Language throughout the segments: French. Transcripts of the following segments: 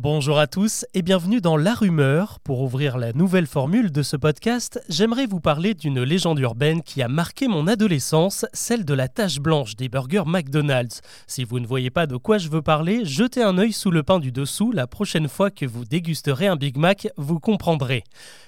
Bonjour à tous et bienvenue dans La Rumeur. Pour ouvrir la nouvelle formule de ce podcast, j'aimerais vous parler d'une légende urbaine qui a marqué mon adolescence, celle de la tache blanche des burgers McDonald's. Si vous ne voyez pas de quoi je veux parler, jetez un œil sous le pain du dessous la prochaine fois que vous dégusterez un Big Mac, vous comprendrez.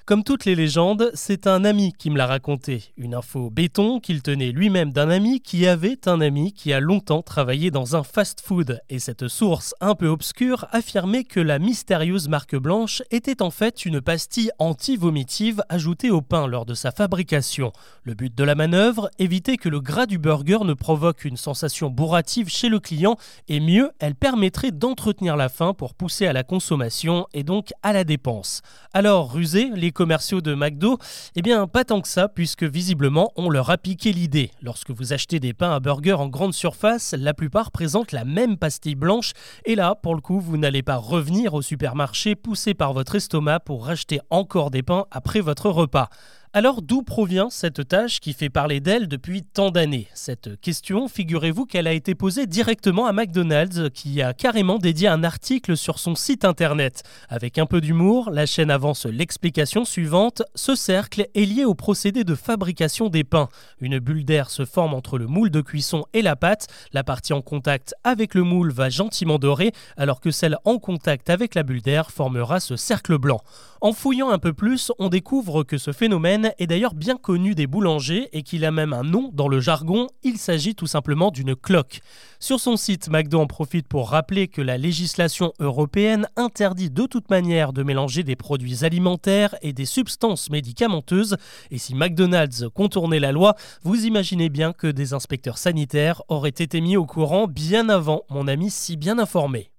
Comme toutes les légendes, c'est un ami qui me l'a raconté. Une info béton qu'il tenait lui-même d'un ami qui avait un ami qui a longtemps travaillé dans un fast-food. Et cette source un peu obscure affirmait que la mystérieuse marque blanche était en fait une pastille anti-vomitive ajoutée au pain lors de sa fabrication. Le but de la manœuvre, éviter que le gras du burger ne provoque une sensation bourrative chez le client et mieux, elle permettrait d'entretenir la faim pour pousser à la consommation et donc à la dépense. Alors, rusés, les commerciaux de McDo Eh bien, pas tant que ça, puisque visiblement, on leur a piqué l'idée. Lorsque vous achetez des pains à burger en grande surface, la plupart présentent la même pastille blanche, et là, pour le coup, vous n'allez pas revenir au supermarché poussé par votre estomac pour racheter encore des pains après votre repas. Alors d'où provient cette tâche qui fait parler d'elle depuis tant d'années? Cette question, figurez-vous qu'elle a été posée directement à McDonald's qui a carrément dédié un article sur son site internet. Avec un peu d'humour, la chaîne avance l'explication suivante. Ce cercle est lié au procédé de fabrication des pains. Une bulle d'air se forme entre le moule de cuisson et la pâte. La partie en contact avec le moule va gentiment dorer alors que celle en contact avec la bulle d'air formera ce cercle blanc. En fouillant un peu plus, on découvre que ce est d'ailleurs bien connu des boulangers et qu'il a même un nom dans le jargon, il s'agit tout simplement d'une cloque. Sur son site, McDo en profite pour rappeler que la législation européenne interdit de toute manière de mélanger des produits alimentaires et des substances médicamenteuses, et si McDonald's contournait la loi, vous imaginez bien que des inspecteurs sanitaires auraient été mis au courant bien avant mon ami si bien informé.